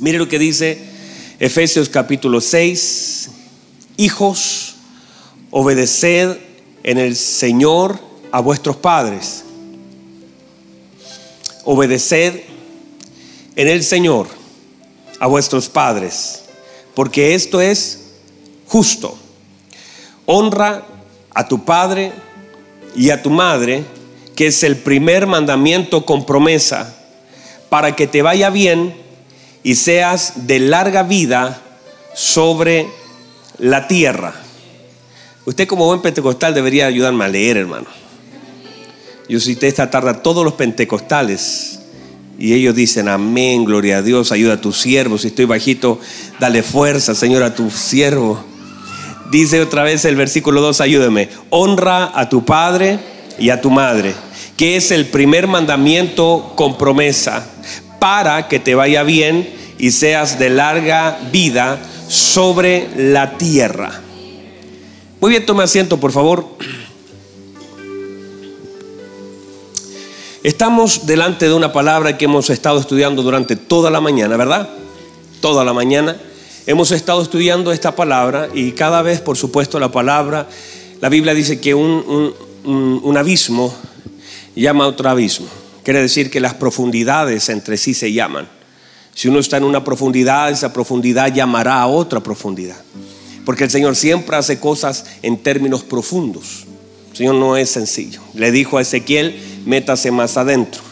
Mire lo que dice Efesios capítulo 6. Hijos, obedeced en el Señor a vuestros padres. Obedeced en el Señor a vuestros padres, porque esto es justo. Honra a tu padre y a tu madre, que es el primer mandamiento con promesa, para que te vaya bien y seas de larga vida sobre la tierra. Usted como buen pentecostal debería ayudarme a leer, hermano. Yo cité esta tarde a todos los pentecostales y ellos dicen, amén, gloria a Dios, ayuda a tu siervo. Si estoy bajito, dale fuerza, Señor, a tu siervo. Dice otra vez el versículo 2, ayúdeme. Honra a tu padre y a tu madre, que es el primer mandamiento con promesa, para que te vaya bien y seas de larga vida sobre la tierra. Muy bien, tome asiento, por favor. Estamos delante de una palabra que hemos estado estudiando durante toda la mañana, ¿verdad? Toda la mañana. Hemos estado estudiando esta palabra y cada vez, por supuesto, la palabra, la Biblia dice que un, un, abismo llama a otro abismo. Quiere decir que las profundidades entre sí se llaman. Si uno está en una profundidad, esa profundidad llamará a otra profundidad. Porque el Señor siempre hace cosas en términos profundos. El Señor no es sencillo. Le dijo a Ezequiel, métase más adentro.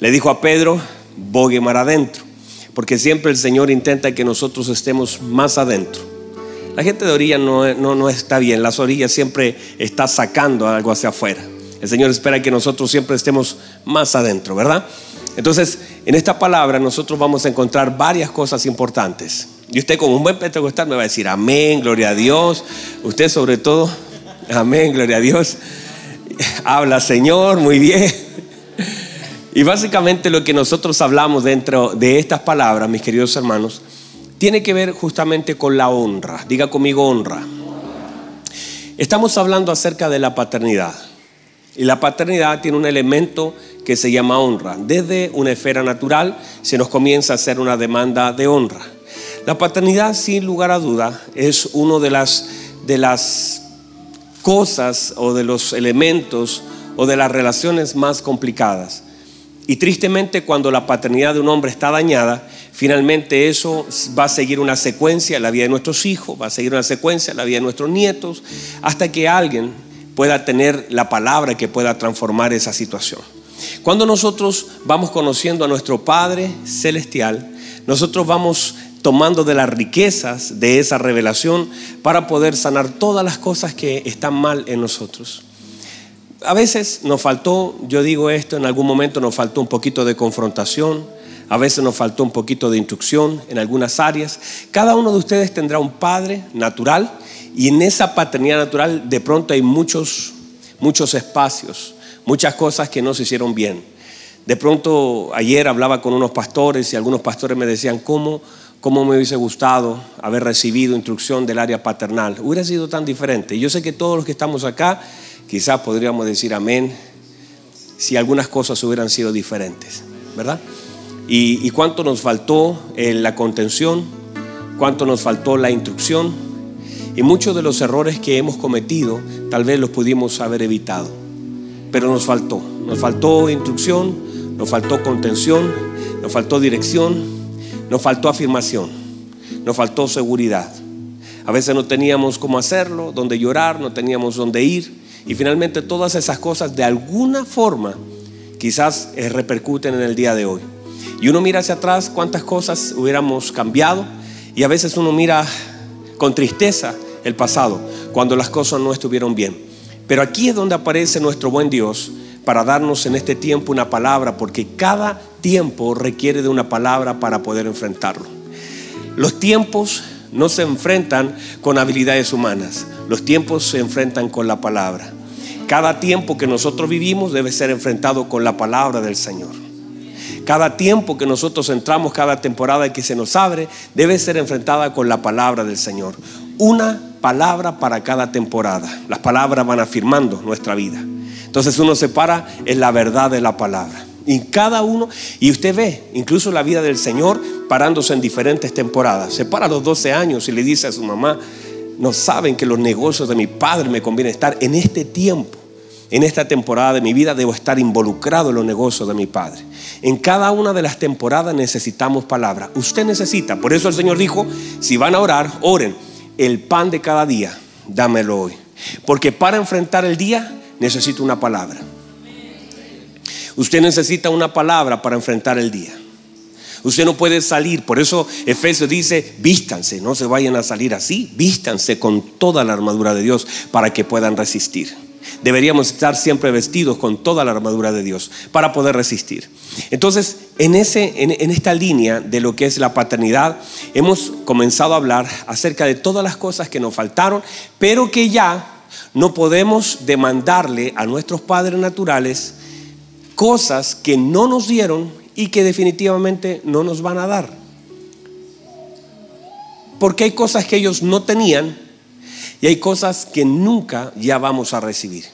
Le dijo a Pedro, bogue más adentro. Porque siempre el Señor intenta que nosotros estemos más adentro. La gente de orilla no, no, no está bien. Las orillas siempre está sacando algo hacia afuera. El Señor espera que nosotros siempre estemos más adentro, ¿verdad? Entonces, en esta palabra nosotros vamos a encontrar varias cosas importantes. Y usted como un buen pentecostal me va a decir, amén, gloria a Dios. Usted sobre todo, amén, gloria a Dios. Habla Señor, muy bien. Y básicamente lo que nosotros hablamos dentro de estas palabras, mis queridos hermanos, tiene que ver justamente con la honra. Diga conmigo honra. Estamos hablando acerca de la paternidad. Y la paternidad tiene un elemento que se llama honra. Desde una esfera natural se nos comienza a hacer una demanda de honra. La paternidad, sin lugar a duda, es uno de las, de las cosas o de los elementos o de las relaciones más complicadas. Y tristemente cuando la paternidad de un hombre está dañada, finalmente eso va a seguir una secuencia en la vida de nuestros hijos, va a seguir una secuencia en la vida de nuestros nietos, hasta que alguien pueda tener la palabra que pueda transformar esa situación. Cuando nosotros vamos conociendo a nuestro Padre Celestial, nosotros vamos tomando de las riquezas de esa revelación para poder sanar todas las cosas que están mal en nosotros. A veces nos faltó, yo digo esto, en algún momento nos faltó un poquito de confrontación, a veces nos faltó un poquito de instrucción en algunas áreas. Cada uno de ustedes tendrá un padre natural y en esa paternidad natural de pronto hay muchos, muchos espacios, muchas cosas que no se hicieron bien. De pronto ayer hablaba con unos pastores y algunos pastores me decían, ¿cómo? cómo me hubiese gustado haber recibido instrucción del área paternal. Hubiera sido tan diferente. Yo sé que todos los que estamos acá, quizás podríamos decir amén si algunas cosas hubieran sido diferentes, ¿verdad? Y, cuánto nos faltó la contención, cuánto nos faltó la instrucción y muchos de los errores que hemos cometido tal vez los pudimos haber evitado. Pero nos faltó, nos faltó instrucción, nos faltó contención, nos faltó dirección nos faltó afirmación, nos faltó seguridad. A veces no teníamos cómo hacerlo, dónde llorar, no teníamos dónde ir. Y finalmente todas esas cosas de alguna forma quizás eh, repercuten en el día de hoy. Y uno mira hacia atrás cuántas cosas hubiéramos cambiado y a veces uno mira con tristeza el pasado cuando las cosas no estuvieron bien. Pero aquí es donde aparece nuestro buen Dios para darnos en este tiempo una palabra, porque cada tiempo requiere de una palabra para poder enfrentarlo. Los tiempos no se enfrentan con habilidades humanas, los tiempos se enfrentan con la palabra. Cada tiempo que nosotros vivimos debe ser enfrentado con la palabra del Señor. Cada tiempo que nosotros entramos, cada temporada que se nos abre, debe ser enfrentada con la palabra del Señor. Una palabra para cada temporada. Las palabras van afirmando nuestra vida. Entonces uno se para en la verdad de la palabra. Y cada uno, y usted ve, incluso la vida del Señor parándose en diferentes temporadas. Se para los 12 años y le dice a su mamá, no saben que los negocios de mi padre me conviene estar en este tiempo. En esta temporada de mi vida debo estar involucrado en los negocios de mi Padre. En cada una de las temporadas necesitamos palabra. Usted necesita. Por eso el Señor dijo, si van a orar, oren. El pan de cada día, dámelo hoy. Porque para enfrentar el día necesito una palabra. Usted necesita una palabra para enfrentar el día. Usted no puede salir. Por eso Efesios dice, vístanse, no se vayan a salir así. Vístanse con toda la armadura de Dios para que puedan resistir. Deberíamos estar siempre vestidos con toda la armadura de Dios para poder resistir. Entonces, en, ese, en, esta línea de lo que es la paternidad, hemos comenzado a hablar acerca de todas las cosas que nos faltaron, pero que ya no podemos demandarle a nuestros padres naturales cosas que no nos dieron y que definitivamente no nos van a dar. Porque hay cosas que ellos no tenían y hay cosas que nunca ya vamos a recibir.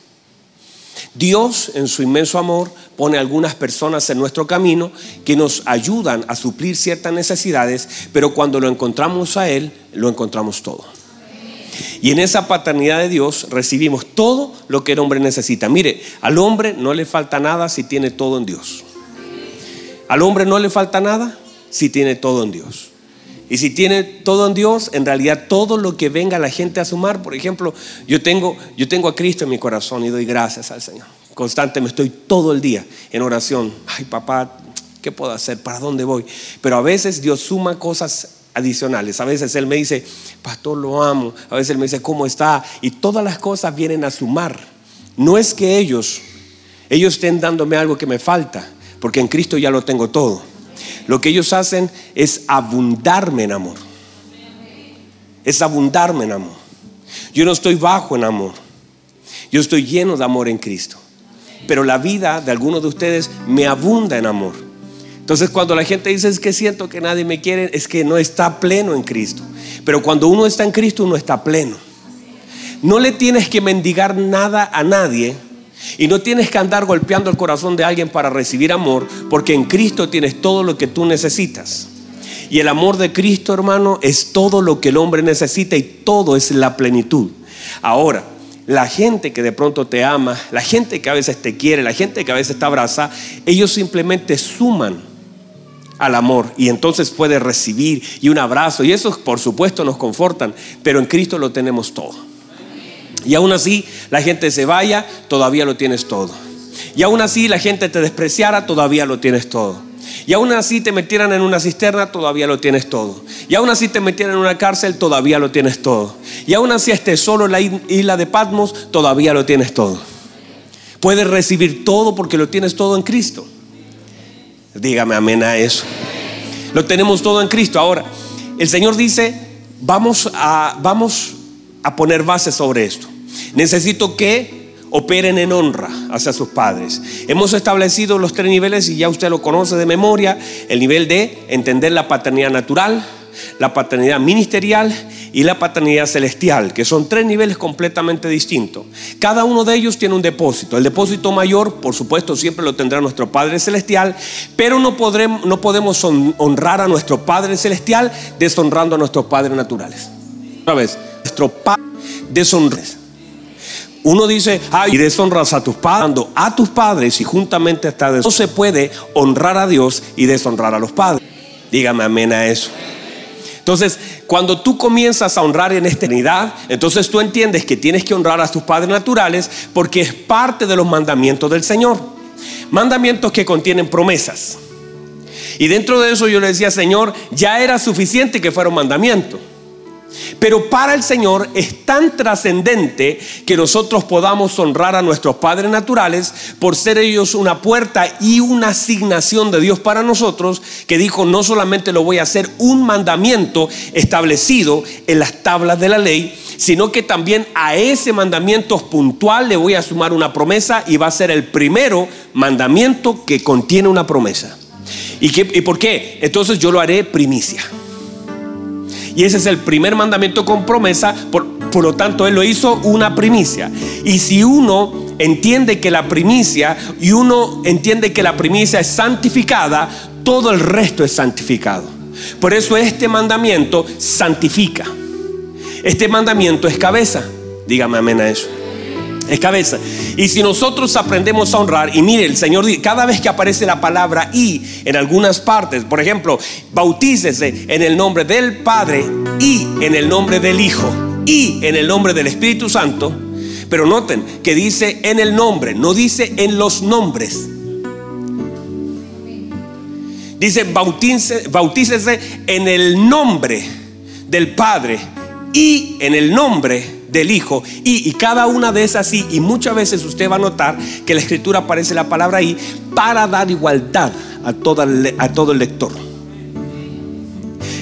Dios, en su inmenso amor, pone algunas personas en nuestro camino que nos ayudan a suplir ciertas necesidades, pero cuando lo encontramos a Él, lo encontramos todo. Y en esa paternidad de Dios recibimos todo lo que el hombre necesita. Mire, al hombre no le falta nada si tiene todo en Dios. Al hombre no le falta nada si tiene todo en Dios. Y si tiene todo en Dios, en realidad todo lo que venga la gente a sumar, por ejemplo, yo tengo, yo tengo a Cristo en mi corazón y doy gracias al Señor. Constante me estoy todo el día en oración. Ay, papá, ¿qué puedo hacer? ¿Para dónde voy? Pero a veces Dios suma cosas adicionales. A veces Él me dice, pastor, lo amo. A veces Él me dice, ¿cómo está? Y todas las cosas vienen a sumar. No es que ellos, ellos estén dándome algo que me falta, porque en Cristo ya lo tengo todo. Lo que ellos hacen es abundarme en amor. Es abundarme en amor. Yo no estoy bajo en amor. Yo estoy lleno de amor en Cristo. Pero la vida de algunos de ustedes me abunda en amor. Entonces cuando la gente dice es que siento que nadie me quiere, es que no está pleno en Cristo. Pero cuando uno está en Cristo, uno está pleno. No le tienes que mendigar nada a nadie y no tienes que andar golpeando el corazón de alguien para recibir amor, porque en Cristo tienes todo lo que tú necesitas. Y el amor de Cristo, hermano, es todo lo que el hombre necesita y todo es la plenitud. Ahora, la gente que de pronto te ama, la gente que a veces te quiere, la gente que a veces te abraza, ellos simplemente suman al amor y entonces puede recibir y un abrazo y eso por supuesto nos confortan, pero en Cristo lo tenemos todo. Y aún así la gente se vaya, todavía lo tienes todo. Y aún así la gente te despreciara, todavía lo tienes todo. Y aún así te metieran en una cisterna, todavía lo tienes todo. Y aún así te metieran en una cárcel, todavía lo tienes todo. Y aún así estés solo en la isla de Patmos, todavía lo tienes todo. Puedes recibir todo porque lo tienes todo en Cristo. Dígame amén a eso. Lo tenemos todo en Cristo. Ahora, el Señor dice, vamos a, vamos a poner bases sobre esto. Necesito que operen en honra hacia sus padres. Hemos establecido los tres niveles y ya usted lo conoce de memoria. El nivel de entender la paternidad natural, la paternidad ministerial y la paternidad celestial, que son tres niveles completamente distintos. Cada uno de ellos tiene un depósito. El depósito mayor, por supuesto, siempre lo tendrá nuestro Padre Celestial, pero no, podremos, no podemos honrar a nuestro Padre Celestial deshonrando a nuestros padres naturales. Otra vez, nuestro Padre deshonres. Uno dice, ay, y deshonras a tus padres, a tus padres y juntamente está No se puede honrar a Dios y deshonrar a los padres. Dígame amén a eso. Entonces, cuando tú comienzas a honrar en eternidad, entonces tú entiendes que tienes que honrar a tus padres naturales porque es parte de los mandamientos del Señor. Mandamientos que contienen promesas. Y dentro de eso yo le decía, Señor, ya era suficiente que fuera un mandamiento. Pero para el Señor es tan trascendente que nosotros podamos honrar a nuestros padres naturales por ser ellos una puerta y una asignación de Dios para nosotros, que dijo, no solamente lo voy a hacer un mandamiento establecido en las tablas de la ley, sino que también a ese mandamiento puntual le voy a sumar una promesa y va a ser el primero mandamiento que contiene una promesa. ¿Y, ¿Y por qué? Entonces yo lo haré primicia. Y ese es el primer mandamiento con promesa. Por, por lo tanto, Él lo hizo una primicia. Y si uno entiende que la primicia, y uno entiende que la primicia es santificada, todo el resto es santificado. Por eso este mandamiento santifica. Este mandamiento es cabeza. Dígame amén a eso es cabeza. Y si nosotros aprendemos a honrar, y mire, el Señor, cada vez que aparece la palabra y en algunas partes, por ejemplo, bautícese en el nombre del Padre y en el nombre del Hijo y en el nombre del Espíritu Santo, pero noten que dice en el nombre, no dice en los nombres. Dice bautícese en el nombre del Padre y en el nombre del Hijo. Y, cada una de esas sí, y muchas veces usted va a notar que la escritura aparece la palabra ahí para dar igualdad a, a todo el lector.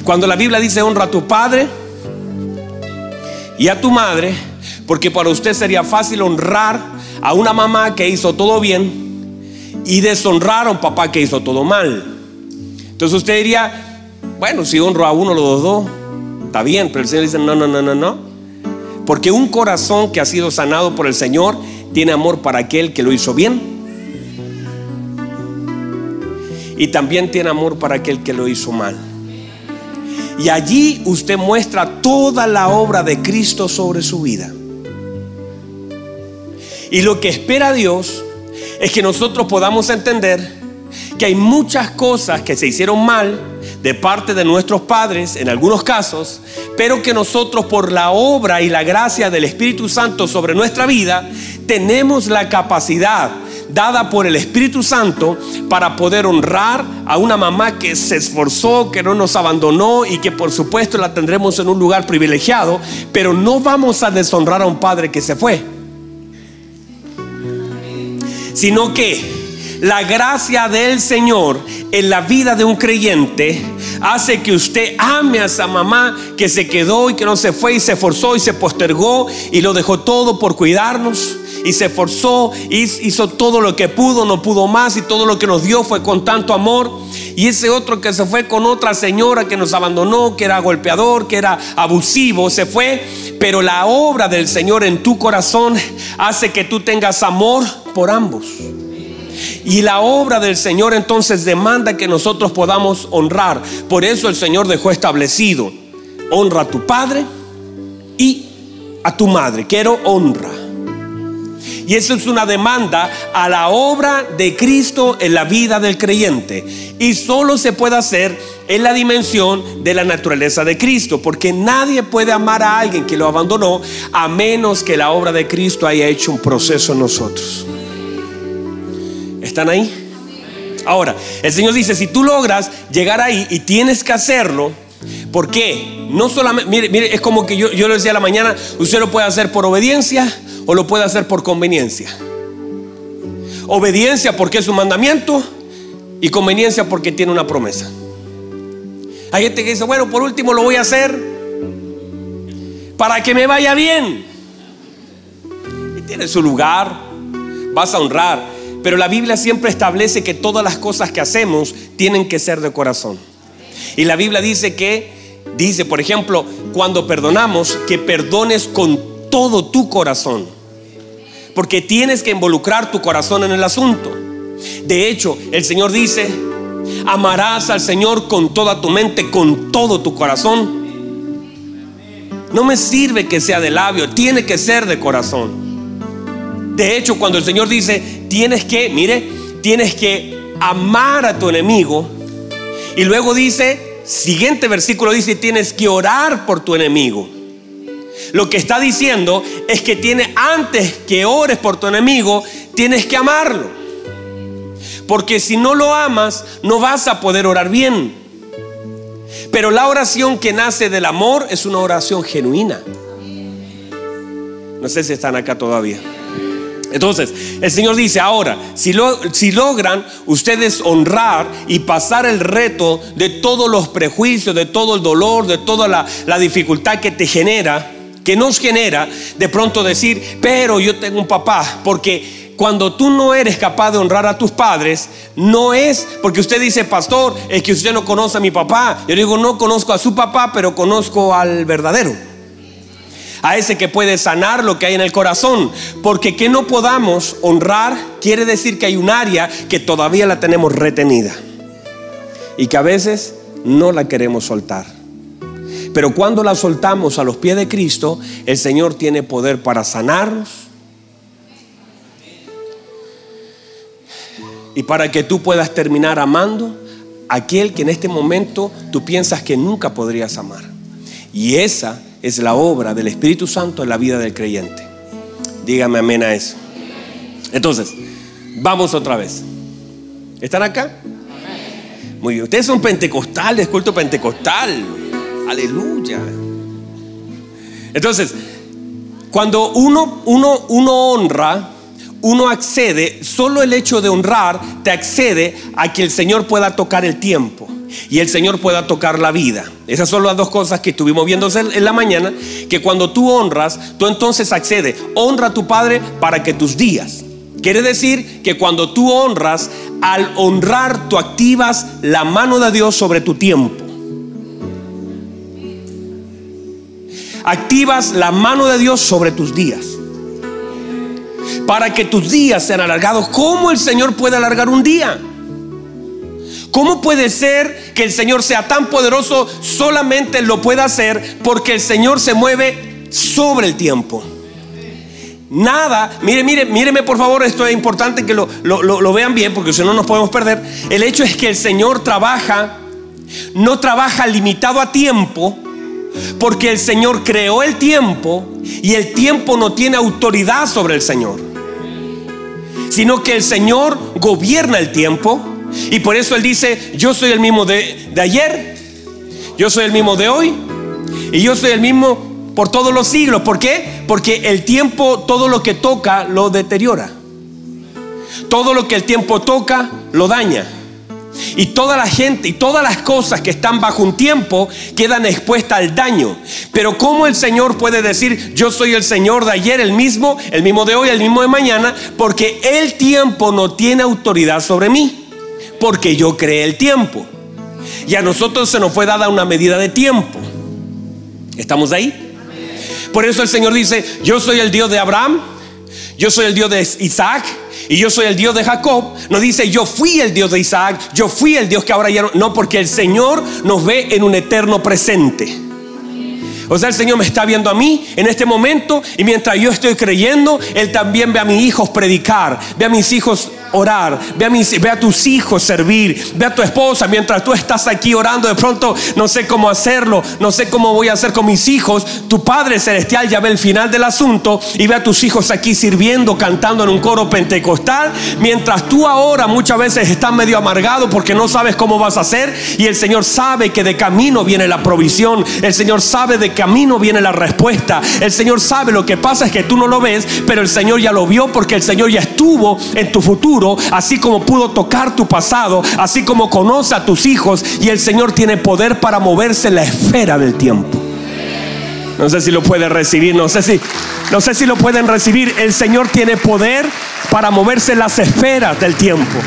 Cuando la Biblia dice honra a tu padre y a tu madre, porque para usted sería fácil honrar a una mamá que hizo todo bien y deshonrar a un papá que hizo todo mal. Entonces usted diría, bueno, si honro a uno, los dos, está bien, pero el Señor dice, no, no, no, no, no. Porque un corazón que ha sido sanado por el Señor tiene amor para aquel que lo hizo bien. Y también tiene amor para aquel que lo hizo mal. Y allí usted muestra toda la obra de Cristo sobre su vida. Y lo que espera Dios es que nosotros podamos entender que hay muchas cosas que se hicieron mal de parte de nuestros padres en algunos casos, pero que nosotros por la obra y la gracia del Espíritu Santo sobre nuestra vida, tenemos la capacidad dada por el Espíritu Santo para poder honrar a una mamá que se esforzó, que no nos abandonó y que por supuesto la tendremos en un lugar privilegiado, pero no vamos a deshonrar a un padre que se fue, sino que la gracia del Señor en la vida de un creyente hace que usted ame a esa mamá que se quedó y que no se fue y se esforzó y se postergó y lo dejó todo por cuidarnos y se esforzó, hizo todo lo que pudo, no pudo más y todo lo que nos dio fue con tanto amor. Y ese otro que se fue con otra señora que nos abandonó, que era golpeador, que era abusivo, se fue. Pero la obra del Señor en tu corazón hace que tú tengas amor por ambos. Y la obra del Señor entonces demanda que nosotros podamos honrar. Por eso el Señor dejó establecido, honra a tu padre y a tu madre. Quiero honra. Y eso es una demanda a la obra de Cristo en la vida del creyente. Y solo se puede hacer en la dimensión de la naturaleza de Cristo. Porque nadie puede amar a alguien que lo abandonó a menos que la obra de Cristo haya hecho un proceso en nosotros. ¿Están ahí? Ahora, el Señor dice, si tú logras llegar ahí y tienes que hacerlo, ¿por qué? No solamente, mire, mire es como que yo, yo le decía a la mañana, usted lo puede hacer por obediencia o lo puede hacer por conveniencia. Obediencia porque es un mandamiento y conveniencia porque tiene una promesa. Hay gente que dice, bueno, por último lo voy a hacer para que me vaya bien. Y tiene su lugar, vas a honrar. Pero la Biblia siempre establece que todas las cosas que hacemos tienen que ser de corazón. Y la Biblia dice que, dice, por ejemplo, cuando perdonamos, que perdones con todo tu corazón. Porque tienes que involucrar tu corazón en el asunto. De hecho, el Señor dice, amarás al Señor con toda tu mente, con todo tu corazón. No me sirve que sea de labio, tiene que ser de corazón. De hecho, cuando el Señor dice, tienes que, mire, tienes que amar a tu enemigo. Y luego dice, siguiente versículo dice, tienes que orar por tu enemigo. Lo que está diciendo es que tiene antes que ores por tu enemigo, tienes que amarlo. Porque si no lo amas, no vas a poder orar bien. Pero la oración que nace del amor es una oración genuina. No sé si están acá todavía. Entonces, el Señor dice, ahora, si, si, logran ustedes honrar y pasar el reto de todos los prejuicios, de todo el dolor, de toda la, la dificultad que te genera, que nos genera, de pronto decir, pero yo tengo un papá, porque cuando tú no eres capaz de honrar a tus padres, no es porque usted dice, pastor, es que usted no conoce a mi papá. Yo digo, no conozco a su papá, pero conozco al verdadero a ese que puede sanar lo que hay en el corazón. Porque que no podamos honrar quiere decir que hay un área que todavía la tenemos retenida y que a veces no la queremos soltar. Pero cuando la soltamos a los pies de Cristo, el Señor tiene poder para sanarnos y para que tú puedas terminar amando aquel que en este momento tú piensas que nunca podrías amar. Y esa es la obra del Espíritu Santo en la vida del creyente. Dígame amén a eso. Entonces, vamos otra vez. ¿Están acá? Muy bien. Ustedes son pentecostales, culto pentecostal. Aleluya. Entonces, cuando uno, uno, uno honra, uno accede, solo el hecho de honrar te accede a que el Señor pueda tocar el tiempo y el Señor pueda tocar la vida. Esas son las dos cosas que estuvimos viendo en la mañana, que cuando tú honras, tú entonces accedes, honra a tu Padre para que tus días. Quiere decir que cuando tú honras, al honrar tú activas la mano de Dios sobre tu tiempo. Activas la mano de Dios sobre tus días. Para que tus días sean alargados. ¿Cómo el Señor puede alargar un día? ¿Cómo puede ser que el Señor sea tan poderoso? Solamente lo puede hacer porque el Señor se mueve sobre el tiempo. Nada, mire, mire, míreme por favor, esto es importante que lo, lo vean bien porque si no nos podemos perder. El hecho es que el Señor trabaja, no trabaja limitado a tiempo, porque el Señor creó el tiempo y el tiempo no tiene autoridad sobre el Señor, sino que el Señor gobierna el tiempo y por eso Él dice, yo soy el mismo de, ayer, yo soy el mismo de hoy y yo soy el mismo por todos los siglos. ¿Por qué? Porque el tiempo, todo lo que toca, lo deteriora. Todo lo que el tiempo toca, lo daña. Y toda la gente y todas las cosas que están bajo un tiempo quedan expuestas al daño. Pero ¿cómo el Señor puede decir, yo soy el Señor de ayer, el mismo, el mismo de hoy, el mismo de mañana? Porque el tiempo no tiene autoridad sobre mí porque yo creé el tiempo. Y a nosotros se nos fue dada una medida de tiempo. ¿Estamos ahí? Por eso el Señor dice, yo soy el Dios de Abraham, yo soy el Dios de Isaac y yo soy el Dios de Jacob. No dice, yo fui el Dios de Isaac, yo fui el Dios que ahora ya no. No, porque el Señor nos ve en un eterno presente. O sea, el Señor me está viendo a mí en este momento y mientras yo estoy creyendo, Él también ve a mis hijos predicar, ve a mis hijos orar, ve a, mis, ve a tus hijos servir, ve a tu esposa mientras tú estás aquí orando, de pronto no sé cómo hacerlo, no sé cómo voy a hacer con mis hijos, tu Padre Celestial ya ve el final del asunto y ve a tus hijos aquí sirviendo, cantando en un coro pentecostal, mientras tú ahora muchas veces estás medio amargado porque no sabes cómo vas a hacer y el Señor sabe que de camino viene la provisión, el Señor sabe de camino viene la respuesta, el Señor sabe lo que pasa es que tú no lo ves, pero el Señor ya lo vio porque el Señor ya estuvo en tu futuro así como pudo tocar tu pasado, así como conoce a tus hijos y el Señor tiene poder para moverse en la esfera del tiempo. No sé si lo pueden recibir, no sé si no sé si lo pueden recibir. El Señor tiene poder para moverse en las esferas del tiempo.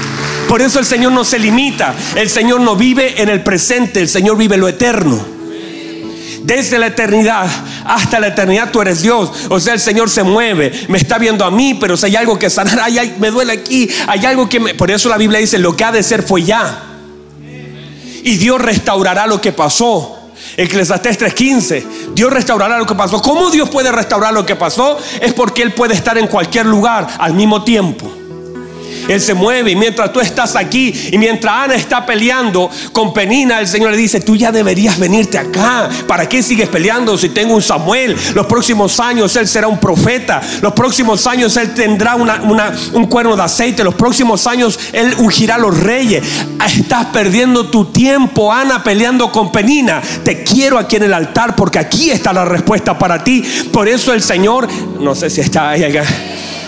Por eso el Señor no se limita, el Señor no vive en el presente, el Señor vive lo eterno. Desde la eternidad hasta la eternidad tú eres Dios. O sea, el Señor se mueve, me está viendo a mí, pero si hay algo que sanar, hay, me duele aquí, hay algo que me... Por eso la Biblia dice, lo que ha de ser fue ya. Y Dios restaurará lo que pasó. Eclesiastés 3:15. Dios restaurará lo que pasó. ¿Cómo Dios puede restaurar lo que pasó? Es porque Él puede estar en cualquier lugar al mismo tiempo. Él se mueve y mientras tú estás aquí y mientras Ana está peleando con Penina, el Señor le dice, tú ya deberías venirte acá. ¿Para qué sigues peleando si tengo un Samuel? Los próximos años Él será un profeta. Los próximos años Él tendrá un cuerno de aceite. Los próximos años Él ungirá a los reyes. Estás perdiendo tu tiempo, Ana, peleando con Penina. Te quiero aquí en el altar porque aquí está la respuesta para ti. Por eso el Señor, no sé si está ahí.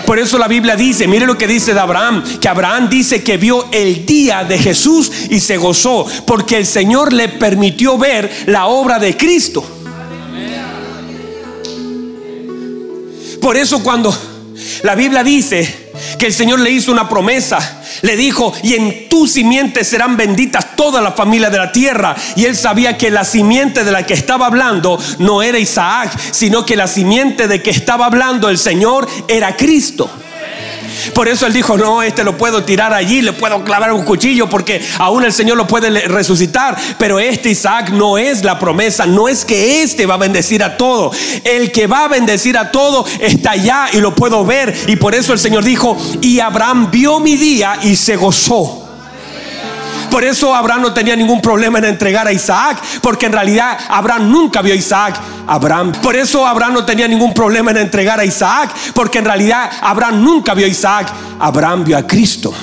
Por eso la Biblia dice, mire lo que dice de Abraham, que Abraham dice que vio el día de Jesús y se gozó, porque el Señor le permitió ver la obra de Cristo. Por eso cuando la Biblia dice que el Señor le hizo una promesa, le dijo, y en tu simiente serán benditas todas las familias de la tierra. Y él sabía que la simiente de la que estaba hablando no era Isaac, sino que la simiente de que estaba hablando el Señor era Cristo. Por eso él dijo, no, este lo puedo tirar allí, le puedo clavar un cuchillo porque aún el Señor lo puede resucitar. Pero este Isaac no es la promesa, no es que este va a bendecir a todo. El que va a bendecir a todo está allá y lo puedo ver. Y por eso el Señor dijo, y Abraham vio mi día y se gozó. Por eso Abraham no tenía ningún problema en entregar a Isaac, porque en realidad Abraham nunca vio a Isaac. Abraham. Por eso Abraham no tenía ningún problema en entregar a Isaac, porque en realidad Abraham nunca vio a Isaac. Abraham vio a Cristo.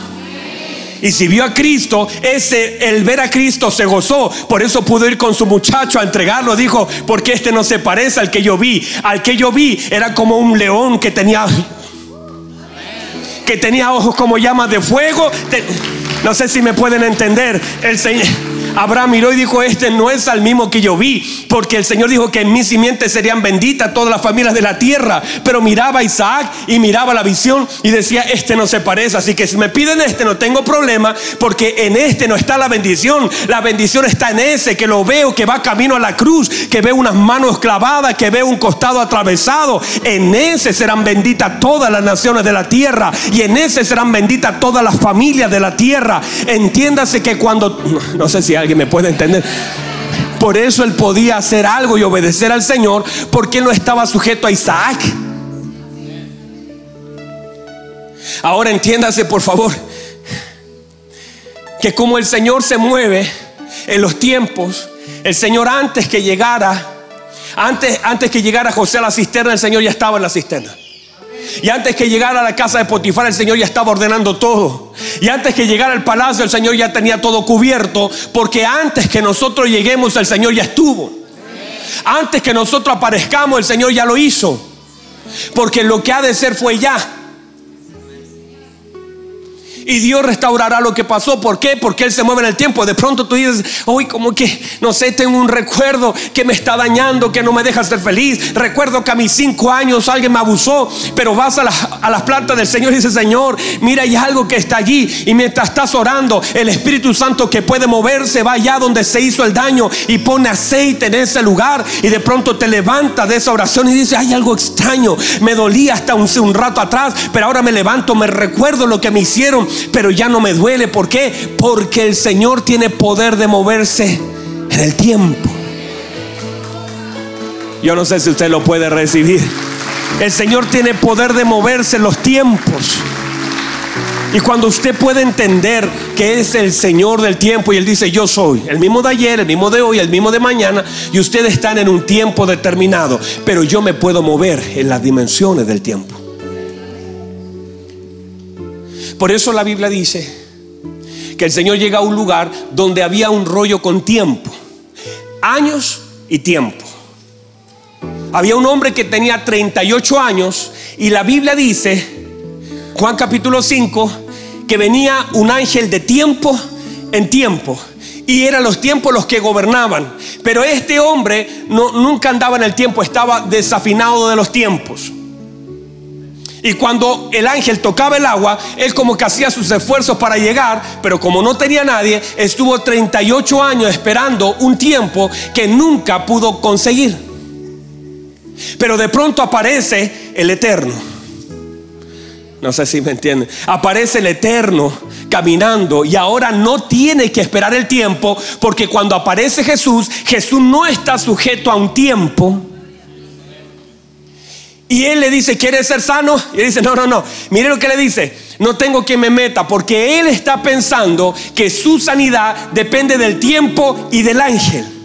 Y si vio a Cristo, ese el ver a Cristo se gozó. Por eso pudo ir con su muchacho a entregarlo. Dijo, porque este no se parece al que yo vi. Al que yo vi era como un león que tenía que tenía ojos como llamas de fuego. No sé si me pueden entender. El Señor. Abraham miró y dijo, este no es al mismo que yo vi, porque el Señor dijo que en mi simiente serían benditas todas las familias de la tierra. Pero miraba Isaac y miraba la visión y decía, este no se parece. Así que si me piden este no tengo problema, porque en este no está la bendición. La bendición está en ese, que lo veo, que va camino a la cruz, que veo unas manos clavadas, que veo un costado atravesado. En ese serán benditas todas las naciones de la tierra y en ese serán benditas todas las familias de la tierra. Entiéndase que cuando, no sé si alguien me puede entender. Por eso él podía hacer algo y obedecer al Señor, porque él no estaba sujeto a Isaac. Ahora entiéndase, por favor, que como el Señor se mueve en los tiempos, el Señor antes que llegara, antes, antes que llegara José a la cisterna, el Señor ya estaba en la cisterna. Y antes que llegara a la casa de Potifar, el Señor ya estaba ordenando todo. Y antes que llegara al palacio, el Señor ya tenía todo cubierto. Porque antes que nosotros lleguemos, el Señor ya estuvo. Antes que nosotros aparezcamos, el Señor ya lo hizo. Porque lo que ha de ser fue ya. Y Dios restaurará lo que pasó. ¿Por qué? Porque Él se mueve en el tiempo. De pronto tú dices, hoy como que, no sé, tengo un recuerdo que me está dañando, que no me deja ser feliz. Recuerdo que a mis cinco años alguien me abusó, pero vas a, las plantas del Señor y dices, Señor, mira, hay algo que está allí. Y mientras estás orando, el Espíritu Santo que puede moverse va allá donde se hizo el daño y pone aceite en ese lugar. Y de pronto te levanta de esa oración y dice, hay algo extraño. Me dolía hasta un rato atrás, pero ahora me levanto, me recuerdo lo que me hicieron pero ya no me duele. ¿Por qué? Porque el Señor tiene poder de moverse en el tiempo. Yo no sé si usted lo puede recibir. El Señor tiene poder de moverse en los tiempos. Y cuando usted puede entender que es el Señor del tiempo y Él dice, yo soy el mismo de ayer, el mismo de hoy, el mismo de mañana, y ustedes están en un tiempo determinado, pero yo me puedo mover en las dimensiones del tiempo. Por eso la Biblia dice que el Señor llega a un lugar donde había un rollo con tiempo, años y tiempo. Había un hombre que tenía 38 años y la Biblia dice, Juan capítulo 5, que venía un ángel de tiempo en tiempo y eran los tiempos los que gobernaban. Pero este hombre no, nunca andaba en el tiempo, estaba desafinado de los tiempos. Y cuando el ángel tocaba el agua, él como que hacía sus esfuerzos para llegar, pero como no tenía nadie, estuvo 38 años esperando un tiempo que nunca pudo conseguir. Pero de pronto aparece el Eterno. No sé si me entienden. Aparece el Eterno caminando y ahora no tiene que esperar el tiempo porque cuando aparece Jesús, Jesús no está sujeto a un tiempo y él le dice, ¿quieres ser sano? Y él dice, no, no, no. Mire lo que le dice, no tengo que me meta porque él está pensando que su sanidad depende del tiempo y del ángel.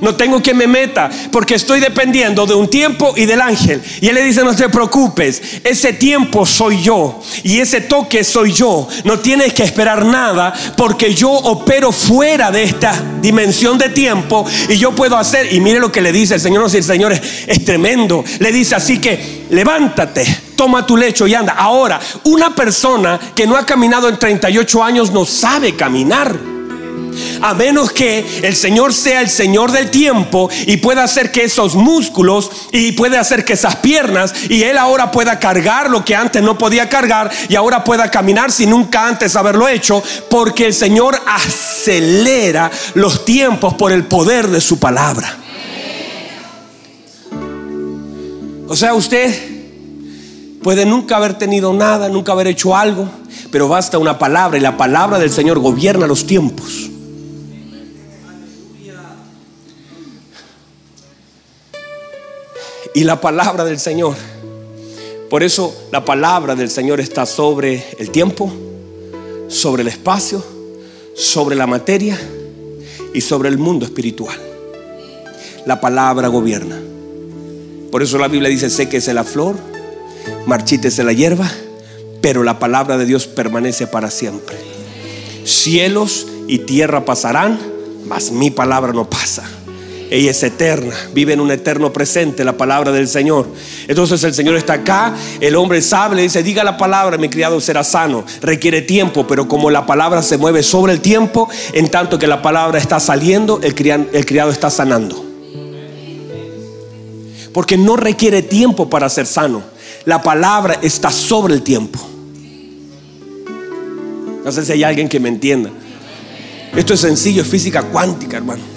No tengo que me meta porque estoy dependiendo de un tiempo y del ángel. Y él le dice, no te preocupes, ese tiempo soy yo y ese toque soy yo. No tienes que esperar nada porque yo opero fuera de esta dimensión de tiempo y yo puedo hacer, y mire lo que le dice el Señor, no, si el Señor es, es tremendo, le dice así que levántate, toma tu lecho y anda. Ahora, una persona que no ha caminado en 38 años no sabe caminar. A menos que el Señor sea el Señor del tiempo y pueda hacer que esos músculos y puede hacer que esas piernas y Él ahora pueda cargar lo que antes no podía cargar y ahora pueda caminar sin nunca antes haberlo hecho, porque el Señor acelera los tiempos por el poder de su palabra. O sea, usted puede nunca haber tenido nada, nunca haber hecho algo, pero basta una palabra y la palabra del Señor gobierna los tiempos. Y la palabra del Señor, por eso la palabra del Señor está sobre el tiempo, sobre el espacio, sobre la materia y sobre el mundo espiritual. La palabra gobierna. Por eso la Biblia dice, sé que es la flor, marchítese la hierba, pero la palabra de Dios permanece para siempre. Cielos y tierra pasarán, mas mi palabra no pasa. Ella es eterna, vive en un eterno presente, la palabra del Señor. Entonces el Señor está acá, el hombre sabe, le dice, diga la palabra, mi criado será sano. Requiere tiempo, pero como la palabra se mueve sobre el tiempo, en tanto que la palabra está saliendo, el criado, el criado está sanando. Porque no requiere tiempo para ser sano. La palabra está sobre el tiempo. No sé si hay alguien que me entienda. Esto es sencillo, es física cuántica, hermano.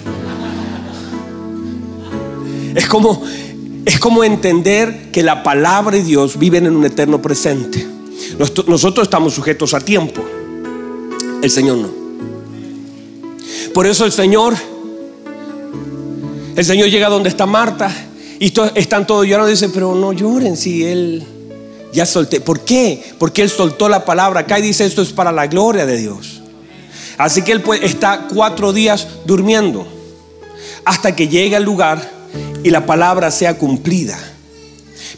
Es como, es como entender que la palabra y Dios viven en un eterno presente. Nosotros estamos sujetos a tiempo. El Señor no. Por eso el Señor, el Señor llega donde está Marta y están todos llorando y dicen, pero no lloren si Él ya solté. ¿Por qué? Porque Él soltó la palabra acá y dice, esto es para la gloria de Dios. Así que Él está cuatro días durmiendo hasta que llegue al lugar y la palabra sea cumplida.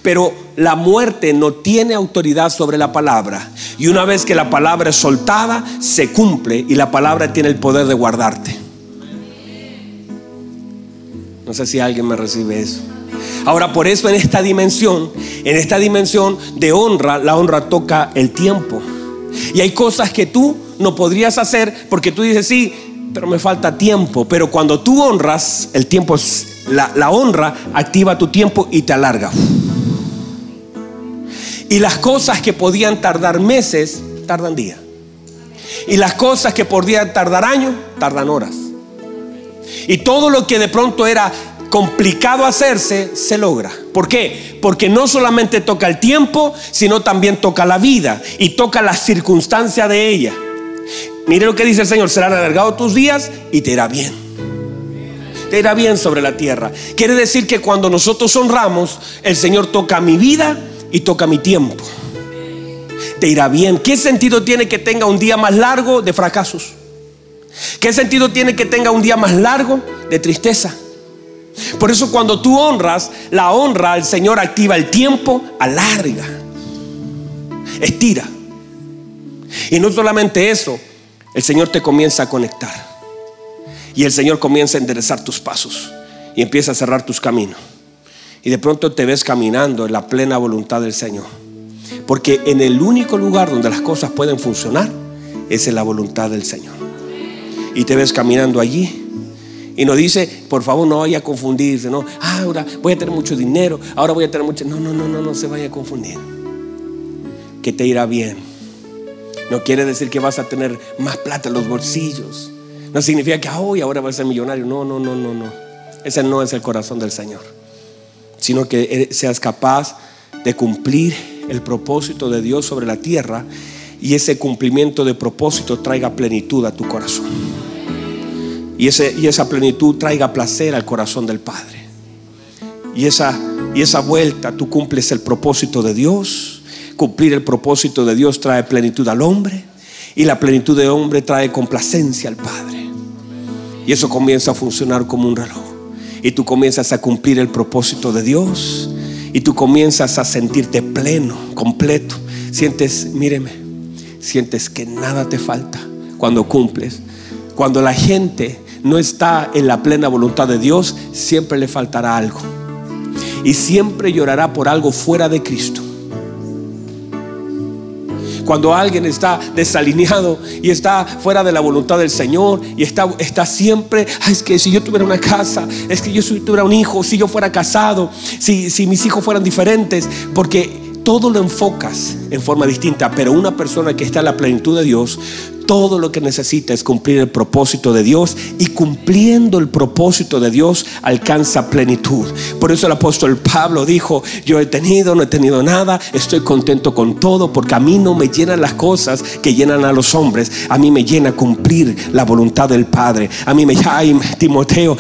Pero la muerte no tiene autoridad sobre la palabra. Y una vez que la palabra es soltada, se cumple y la palabra tiene el poder de guardarte. No sé si alguien me recibe eso. Ahora, por eso en esta dimensión, en esta dimensión de honra, la honra toca el tiempo. Y hay cosas que tú no podrías hacer porque tú dices, sí, pero me falta tiempo. Pero cuando tú honras, el tiempo, la, la honra activa tu tiempo y te alarga. Y las cosas que podían tardar meses, tardan días. Y las cosas que podían tardar años, tardan horas. Y todo lo que de pronto era complicado hacerse, se logra. ¿Por qué? Porque no solamente toca el tiempo, sino también toca la vida y toca la circunstancia de ella. Mire lo que dice el Señor, serán alargados tus días y te irá bien. Te irá bien sobre la tierra. Quiere decir que cuando nosotros honramos, el Señor toca mi vida y toca mi tiempo. Te irá bien. ¿Qué sentido tiene que tenga un día más largo de fracasos? ¿Qué sentido tiene que tenga un día más largo de tristeza? Por eso cuando tú honras, la honra al Señor activa el tiempo, alarga, estira. Y no solamente eso, el Señor te comienza a conectar. Y el Señor comienza a enderezar tus pasos y empieza a cerrar tus caminos. Y de pronto te ves caminando en la plena voluntad del Señor. Porque en el único lugar donde las cosas pueden funcionar es en la voluntad del Señor. Y te ves caminando allí y nos dice, por favor, no vaya a confundirse, no, ah, ahora voy a tener mucho dinero, ahora voy a tener mucho. No, no, no, no, no se vaya a confundir. Que te irá bien. No quiere decir que vas a tener más plata en los bolsillos. No significa que hoy ahora vas a ser millonario. No, no, no, no, no. Ese no es el corazón del Señor. Sino que seas capaz de cumplir el propósito de Dios sobre la tierra y ese cumplimiento de propósito traiga plenitud a tu corazón y, ese, y esa plenitud traiga placer al corazón del Padre. Y esa, y esa vuelta tú cumples el propósito de Dios. Cumplir el propósito de Dios trae plenitud al hombre y la plenitud del hombre trae complacencia al Padre. Y eso comienza a funcionar como un reloj. Y tú comienzas a cumplir el propósito de Dios y tú comienzas a sentirte pleno, completo. Sientes, míreme, sientes que nada te falta cuando cumples. Cuando la gente no está en la plena voluntad de Dios, siempre le faltará algo. Y siempre llorará por algo fuera de Cristo. Cuando alguien está desalineado y está fuera de la voluntad del Señor y está, está siempre, es que si yo tuviera una casa, es que yo tuviera un hijo, si yo fuera casado, si, si mis hijos fueran diferentes, porque todo lo enfocas en forma distinta, pero una persona que está en la plenitud de Dios, todo lo que necesita es cumplir el propósito de Dios y cumpliendo el propósito de Dios alcanza plenitud. Por eso el apóstol Pablo dijo, yo he tenido, no he tenido nada, estoy contento con todo porque a mí no me llenan las cosas que llenan a los hombres, a mí me llena cumplir la voluntad del Padre. A mí me llama Timoteo,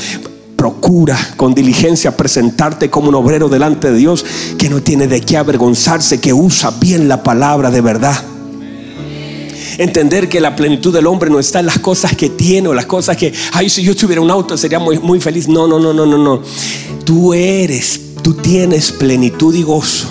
procura con diligencia presentarte como un obrero delante de Dios que no tiene de qué avergonzarse, que usa bien la palabra de verdad. Entender que la plenitud del hombre no está en las cosas que tiene o las cosas que, ay, si yo tuviera un auto sería muy, muy feliz. No, no, no, no, no, no. Tú eres, tú tienes plenitud y gozo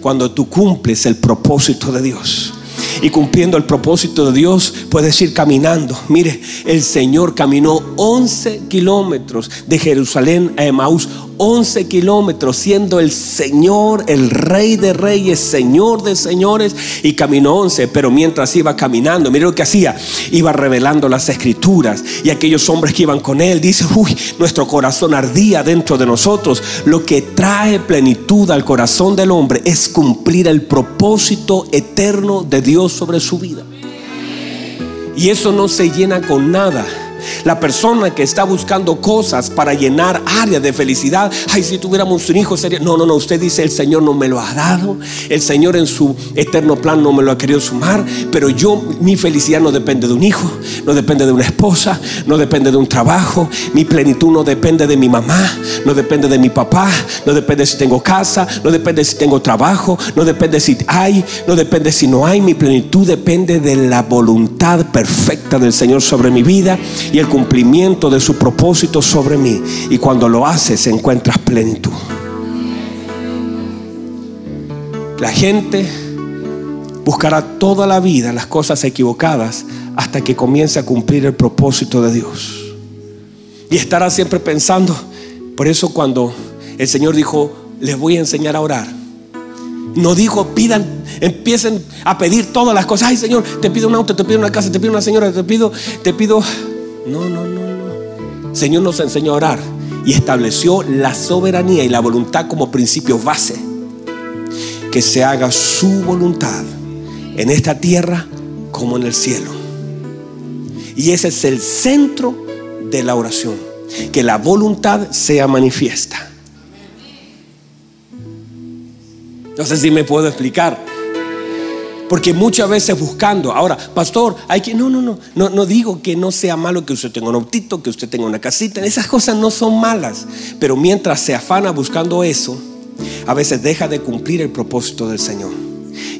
cuando tú cumples el propósito de Dios y cumpliendo el propósito de Dios, puedes ir caminando. Mire, el Señor caminó 11 kilómetros de Jerusalén a Emaús 11 kilómetros, siendo el Señor, el Rey de Reyes, Señor de Señores, y caminó 11. Pero mientras iba caminando, mire lo que hacía, iba revelando las escrituras. Y aquellos hombres que iban con él, dice, uy, nuestro corazón ardía dentro de nosotros. Lo que trae plenitud al corazón del hombre es cumplir el propósito eterno de Dios sobre su vida. Y eso no se llena con nada. La persona que está buscando cosas para llenar áreas de felicidad, ay, si tuviéramos un hijo sería, no, no, no, usted dice, el Señor no me lo ha dado, el Señor en su eterno plan no me lo ha querido sumar, pero yo, mi felicidad no depende de un hijo, no depende de una esposa, no depende de un trabajo, mi plenitud no depende de mi mamá, no depende de mi papá, no depende si tengo casa, no depende si tengo trabajo, no depende si hay, no depende si no hay, mi plenitud depende de la voluntad perfecta del Señor sobre mi vida y el cumplimiento de su propósito sobre mí. Y cuando lo haces encuentras plenitud. La gente buscará toda la vida las cosas equivocadas hasta que comience a cumplir el propósito de Dios. Y estará siempre pensando, por eso cuando el Señor dijo, les voy a enseñar a orar, no dijo, pidan, empiecen a pedir todas las cosas. Ay, Señor, te pido un auto, te pido una casa, te pido una señora, te pido, te pido no, no, no, no. Señor nos enseñó a orar y estableció la soberanía y la voluntad como principio base. Que se haga su voluntad en esta tierra como en el cielo. Y ese es el centro de la oración. Que la voluntad sea manifiesta. No sé si me puedo explicar. Porque muchas veces buscando, ahora, pastor, hay que, no, no, no, no, no digo que no sea malo que usted tenga un autito, que usted tenga una casita, esas cosas no son malas, pero mientras se afana buscando eso, a veces deja de cumplir el propósito del Señor.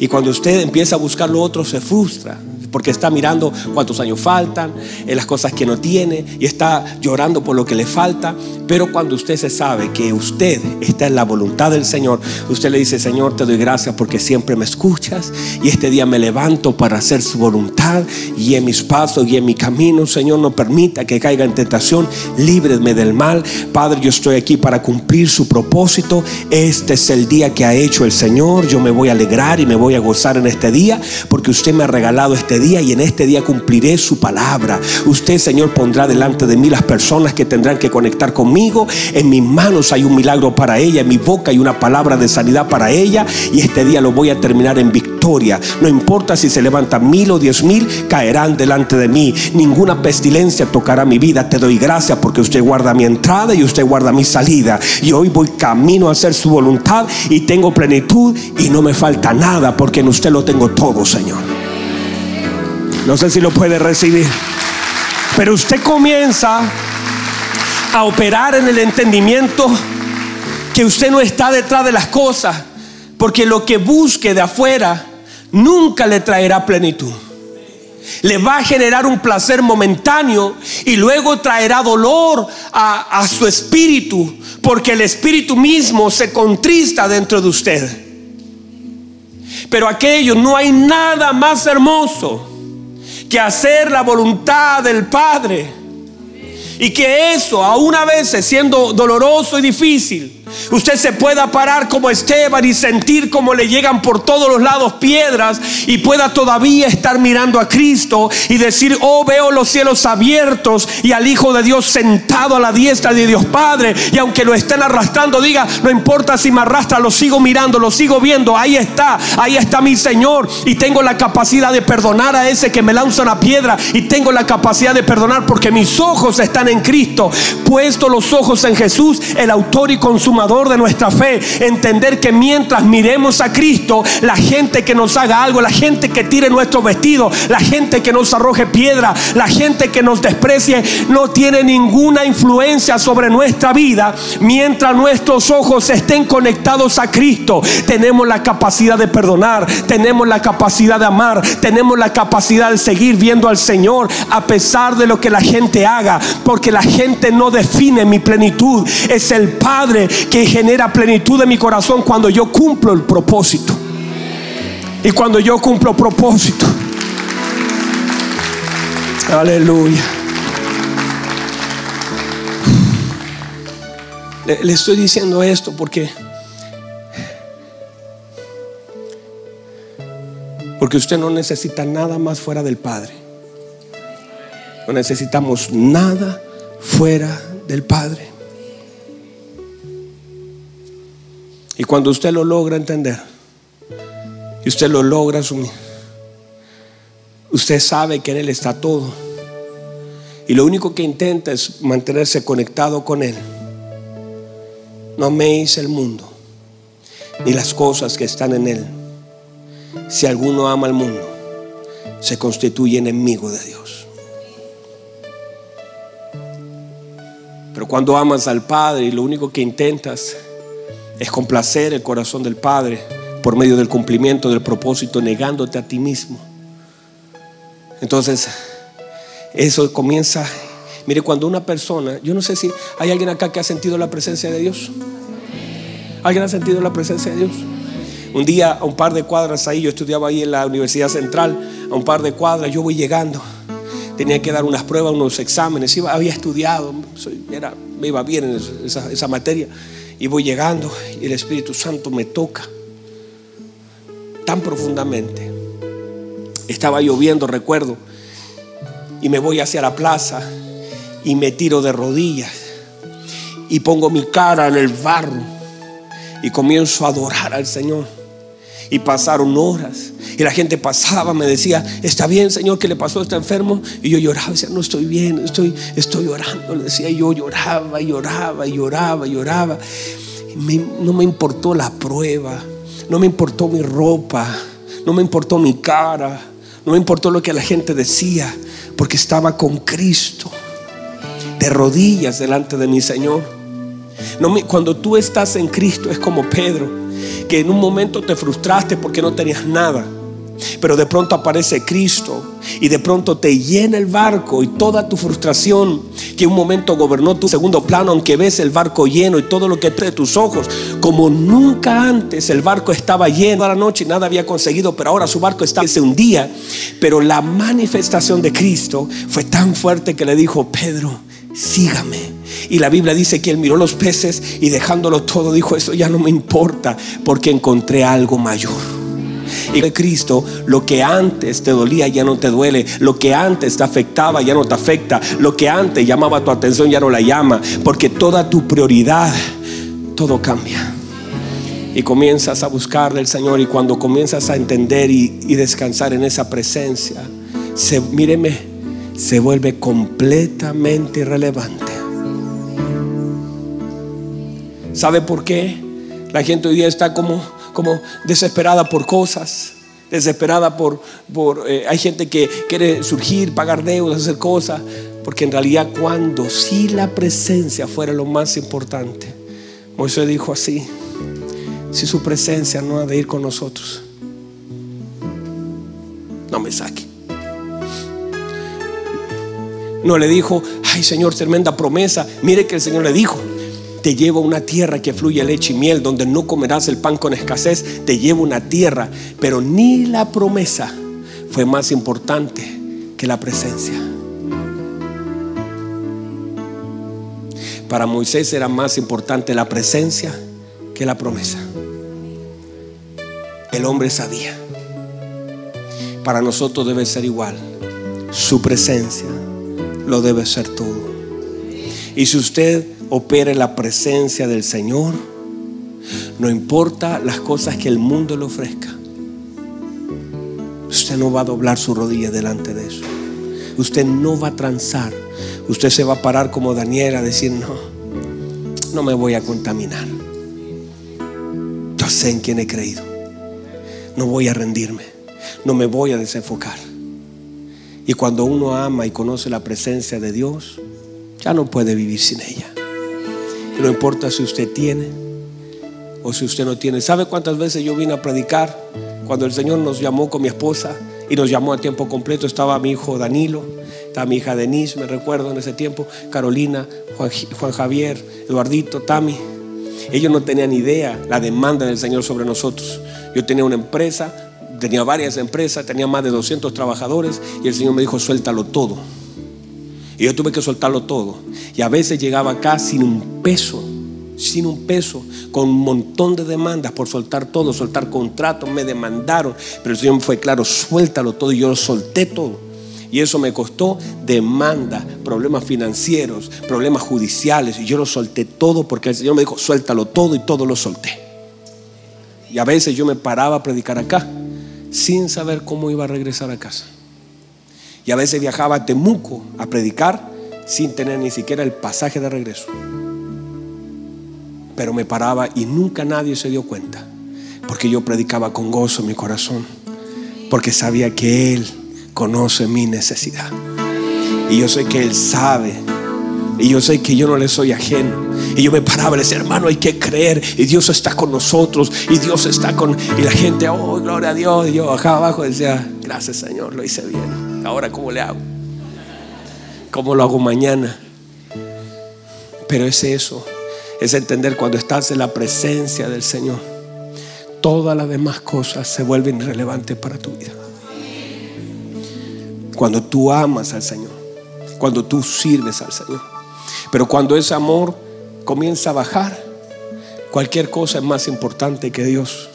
Y cuando usted empieza a buscar lo otro, se frustra, porque está mirando cuántos años faltan, en las cosas que no tiene y está llorando por lo que le falta. Pero cuando usted se sabe que usted está en la voluntad del Señor, usted le dice, Señor, te doy gracias porque siempre me escuchas y este día me levanto para hacer su voluntad y en mis pasos y en mi camino, Señor, no permita que caiga en tentación, líbreme del mal. Padre, yo estoy aquí para cumplir su propósito. Este es el día que ha hecho el Señor. Yo me voy a alegrar y me voy a gozar en este día porque usted me ha regalado este día y en este día cumpliré su palabra. Usted, Señor, pondrá delante de mí las personas que tendrán que conectar conmigo. En mis manos hay un milagro para ella, en mi boca hay una palabra de sanidad para ella y este día lo voy a terminar en victoria. No importa si se levantan mil o diez mil, caerán delante de mí. Ninguna pestilencia tocará mi vida. Te doy gracias porque usted guarda mi entrada y usted guarda mi salida. Y hoy voy camino a hacer su voluntad y tengo plenitud y no me falta nada porque en usted lo tengo todo, Señor. No sé si lo puede recibir. Pero usted comienza a operar en el entendimiento que usted no está detrás de las cosas, porque lo que busque de afuera nunca le traerá plenitud. Le va a generar un placer momentáneo y luego traerá dolor a, a su espíritu, porque el espíritu mismo se contrista dentro de usted. Pero aquello no hay nada más hermoso que hacer la voluntad del Padre. Y que eso, aún a veces siendo doloroso y difícil, Usted se pueda parar como Esteban y sentir como le llegan por todos los lados piedras y pueda todavía estar mirando a Cristo y decir, oh, veo los cielos abiertos y al Hijo de Dios sentado a la diestra de Dios Padre. Y aunque lo estén arrastrando, diga, no importa si me arrastra, lo sigo mirando, lo sigo viendo. Ahí está, ahí está mi Señor. Y tengo la capacidad de perdonar a ese que me lanza una piedra. Y tengo la capacidad de perdonar porque mis ojos están en Cristo. Puesto los ojos en Jesús, el autor y consumador de nuestra fe. Entender que mientras miremos a Cristo, la gente que nos haga algo, la gente que tire nuestro vestido, la gente que nos arroje piedra, la gente que nos desprecie, no tiene ninguna influencia sobre nuestra vida. Mientras nuestros ojos estén conectados a Cristo, tenemos la capacidad de perdonar, tenemos la capacidad de amar, tenemos la capacidad de seguir viendo al Señor a pesar de lo que la gente haga, porque la gente no define mi plenitud, es el Padre que genera plenitud en mi corazón cuando yo cumplo el propósito. Y cuando yo cumplo propósito. Aleluya. Le, le, estoy diciendo esto porque porque usted no necesita nada más fuera del Padre. No necesitamos nada fuera del Padre. Y cuando usted lo logra entender y usted lo logra asumir, usted sabe que en Él está todo. Y lo único que intenta es mantenerse conectado con Él. No améis el mundo ni las cosas que están en Él. Si alguno ama al mundo, se constituye enemigo de Dios. Pero cuando amas al Padre y lo único que intentas es complacer el corazón del Padre por medio del cumplimiento del propósito, negándote a ti mismo. Entonces, eso comienza, mire, cuando una persona, yo no sé si hay alguien acá que ha sentido la presencia de Dios. ¿Alguien ha sentido la presencia de Dios? Un día, a un par de cuadras ahí, yo estudiaba ahí en la Universidad Central, a un par de cuadras, yo voy llegando. Tenía que dar unas pruebas, unos exámenes, iba, había estudiado, era, me iba bien en esa, esa materia. Y voy llegando y el Espíritu Santo me toca tan profundamente. Estaba lloviendo, recuerdo, y me voy hacia la plaza y me tiro de rodillas y pongo mi cara en el barro y comienzo a adorar al Señor. Y pasaron horas. Y la gente pasaba, me decía, está bien, Señor, ¿qué le pasó? ¿Está enfermo? Y yo lloraba, decía, no estoy bien, estoy, estoy orando. Le decía, yo lloraba, lloraba, lloraba, lloraba. No me importó la prueba, no me importó mi ropa, no me importó mi cara, no me importó lo que la gente decía, porque estaba con Cristo, de rodillas delante de mi Señor. Cuando tú estás en Cristo es como Pedro, que en un momento te frustraste porque no tenías nada. Pero de pronto aparece Cristo y de pronto te llena el barco y toda tu frustración que un momento gobernó tu segundo plano, aunque ves el barco lleno y todo lo que de tus ojos, como nunca antes el barco estaba lleno a la noche y nada había conseguido, pero ahora su barco está, se hundía. Pero la manifestación de Cristo fue tan fuerte que le dijo, Pedro, sígame. Y la Biblia dice que él miró los peces y dejándolo todo dijo, eso ya no me importa porque encontré algo mayor. Y de Cristo, lo que antes te dolía ya no te duele. Lo que antes te afectaba ya no te afecta. Lo que antes llamaba tu atención ya no la llama. Porque toda tu prioridad, todo cambia. Y comienzas a buscar del Señor. Y cuando comienzas a entender y, descansar en esa presencia, se, míreme, se vuelve completamente irrelevante. ¿Sabe por qué? La gente hoy día está como como desesperada por cosas, desesperada por, por eh, hay gente que quiere surgir, pagar deudas, hacer cosas, porque en realidad cuando si la presencia fuera lo más importante, Moisés dijo así, si su presencia no ha de ir con nosotros, no me saque. No le dijo, ay Señor, tremenda promesa. Mire que el Señor le dijo, te llevo a una tierra que fluye leche y miel, donde no comerás el pan con escasez. Te llevo a una tierra, pero ni la promesa fue más importante que la presencia. Para Moisés era más importante la presencia que la promesa. El hombre sabía. Para nosotros debe ser igual. Su presencia lo debe ser todo. Y si usted opera en la presencia del Señor, no importa las cosas que el mundo le ofrezca, usted no va a doblar su rodilla delante de eso. Usted no va a transar. Usted se va a parar como Daniel a decir, no, no me voy a contaminar. Yo sé en quién he creído. No voy a rendirme. No me voy a desenfocar. Y cuando uno ama y conoce la presencia de Dios, ya no puede vivir sin ella. No importa si usted tiene o si usted no tiene. ¿Sabe cuántas veces yo vine a predicar? Cuando el Señor nos llamó con mi esposa y nos llamó a tiempo completo, estaba mi hijo Danilo, estaba mi hija Denise, me recuerdo en ese tiempo, Carolina, Juan, Javier, Eduardito, Tami. Ellos no tenían idea la demanda del Señor sobre nosotros. Yo tenía una empresa, tenía varias empresas, tenía más de 200 trabajadores y el Señor me dijo, suéltalo todo. Y yo tuve que soltarlo todo. Y a veces llegaba acá sin un peso, sin un peso, con un montón de demandas por soltar todo, soltar contratos, me demandaron. Pero el Señor fue claro, suéltalo todo y yo lo solté todo. Y eso me costó demanda, problemas financieros, problemas judiciales. Y yo lo solté todo porque el Señor me dijo, suéltalo todo y todo lo solté. Y a veces yo me paraba a predicar acá sin saber cómo iba a regresar a casa. Y a veces viajaba a Temuco a predicar sin tener ni siquiera el pasaje de regreso. Pero me paraba y nunca nadie se dio cuenta, porque yo predicaba con gozo en mi corazón, porque sabía que Él conoce mi necesidad. Y yo sé que Él sabe y yo sé que yo no le soy ajeno. Y yo me paraba y le decía, hermano, hay que creer. Y Dios está con nosotros. Y Dios está con. Y la gente, oh, gloria a Dios. Y yo acá abajo decía, gracias Señor, lo hice bien. Ahora, ¿cómo le hago? ¿Cómo lo hago mañana? Pero es eso. Es entender cuando estás en la presencia del Señor. Todas las demás cosas se vuelven irrelevantes para tu vida. Cuando tú amas al Señor. Cuando tú sirves al Señor. Pero cuando ese amor comienza a bajar, cualquier cosa es más importante que Dios.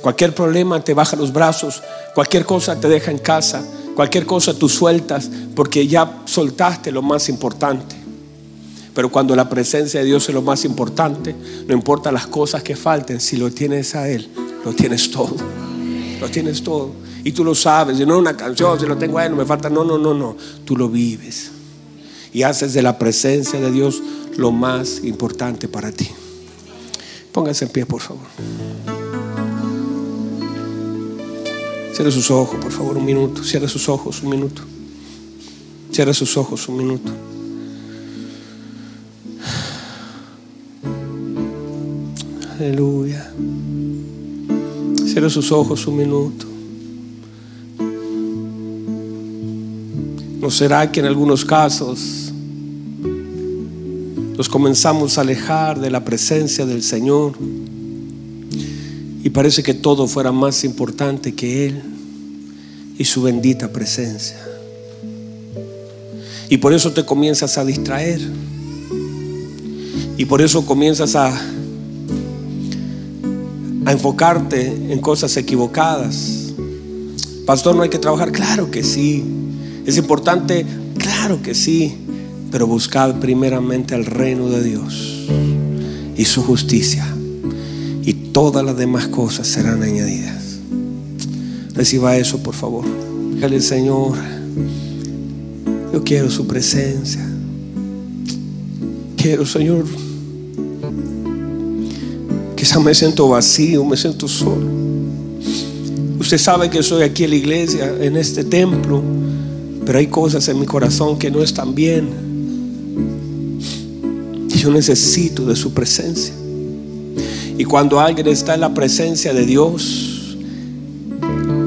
Cualquier problema te baja los brazos, cualquier cosa te deja en casa, cualquier cosa tú sueltas porque ya soltaste lo más importante. Pero cuando la presencia de Dios es lo más importante, no importa las cosas que falten, si lo tienes a Él, lo tienes todo. Lo tienes todo. Y tú lo sabes, y no una canción, si lo tengo ahí, no me falta. No, no, no, no. Tú lo vives y haces de la presencia de Dios lo más importante para ti. Póngase en pie, por favor. Cierre sus ojos, por favor, un minuto. Cierre sus ojos, un minuto. Cierre sus ojos, un minuto. Aleluya. Cierre sus ojos un minuto. ¿No será que en algunos casos nos comenzamos a alejar de la presencia del Señor y parece que todo fuera más importante que Él y su bendita presencia. Y por eso te comienzas a distraer. Y por eso comienzas a, a enfocarte en cosas equivocadas. Pastor, no hay que trabajar. Claro que sí. Es importante. Claro que sí. Pero buscad primeramente el reino de Dios y su justicia. Y todas las demás cosas serán añadidas. Reciba eso, por favor. Dígale, Señor, yo quiero su presencia. Quiero, Señor. Quizá me siento vacío, me siento solo. Usted sabe que soy aquí en la iglesia, en este templo, pero hay cosas en mi corazón que no están bien yo necesito de su presencia. Y cuando alguien está en la presencia de Dios,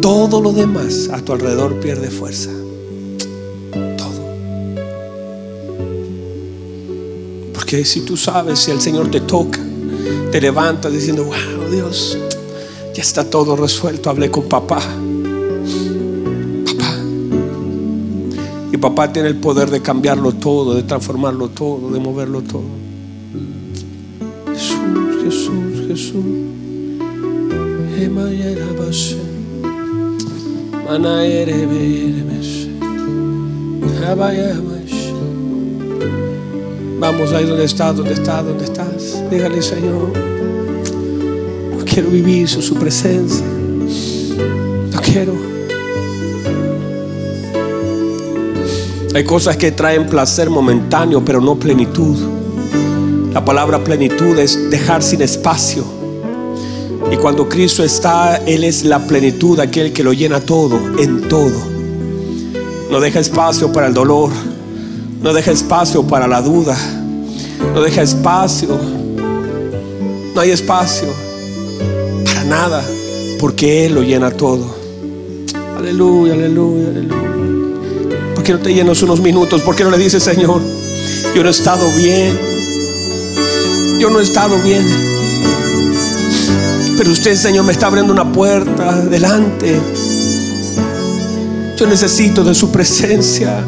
todo lo demás a tu alrededor pierde fuerza. Todo. Porque si tú sabes, si el Señor te toca, te levantas diciendo, wow, Dios, ya está todo resuelto. Hablé con papá. Papá. Y papá tiene el poder de cambiarlo todo, de transformarlo todo, de moverlo todo. Jesús, Jesús. Vamos ahí donde estás, donde estás, donde estás. Dígale, Señor, no quiero vivir su, su presencia. No quiero. Hay cosas que traen placer momentáneo, pero no plenitud. La palabra plenitud es dejar sin espacio. Y cuando Cristo está, Él es la plenitud, aquel que lo llena todo, en todo. No deja espacio para el dolor. No deja espacio para la duda. No deja espacio. No hay espacio para nada. Porque Él lo llena todo. Aleluya, aleluya, aleluya. ¿Por qué no te llenas unos minutos? ¿Por qué no le dices, Señor, yo no he estado bien? Yo no he estado bien. Pero usted, Señor, me está abriendo una puerta delante. Yo necesito de su presencia.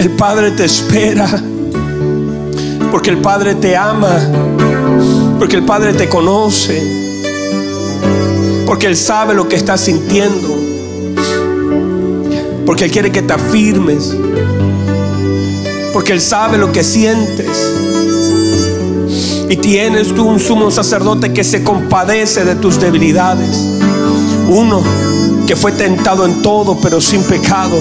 El Padre te espera. Porque el Padre te ama. Porque el Padre te conoce. Porque Él sabe lo que estás sintiendo. Porque Él quiere que te afirmes porque Él sabe lo que sientes. Y tienes tú un sumo sacerdote que se compadece de tus debilidades. Uno que fue tentado en todo, pero sin pecado.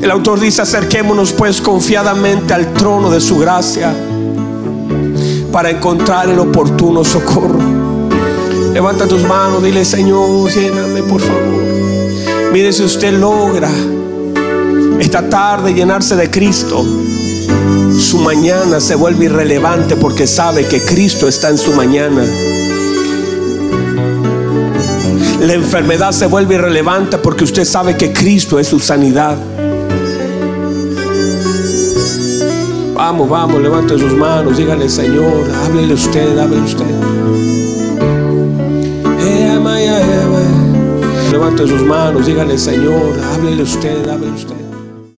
El autor dice, acerquémonos pues confiadamente al trono de su gracia para encontrar el oportuno socorro. Levanta tus manos, dile, Señor, lléname por favor. Mire si usted logra esta tarde llenarse de Cristo, su mañana se vuelve irrelevante porque sabe que Cristo está en su mañana. La enfermedad se vuelve irrelevante porque usted sabe que Cristo es su sanidad. Vamos, vamos, levante sus manos, dígale Señor, háblele usted, háblele usted. Levante sus manos, dígale Señor, háblele usted, háblele usted.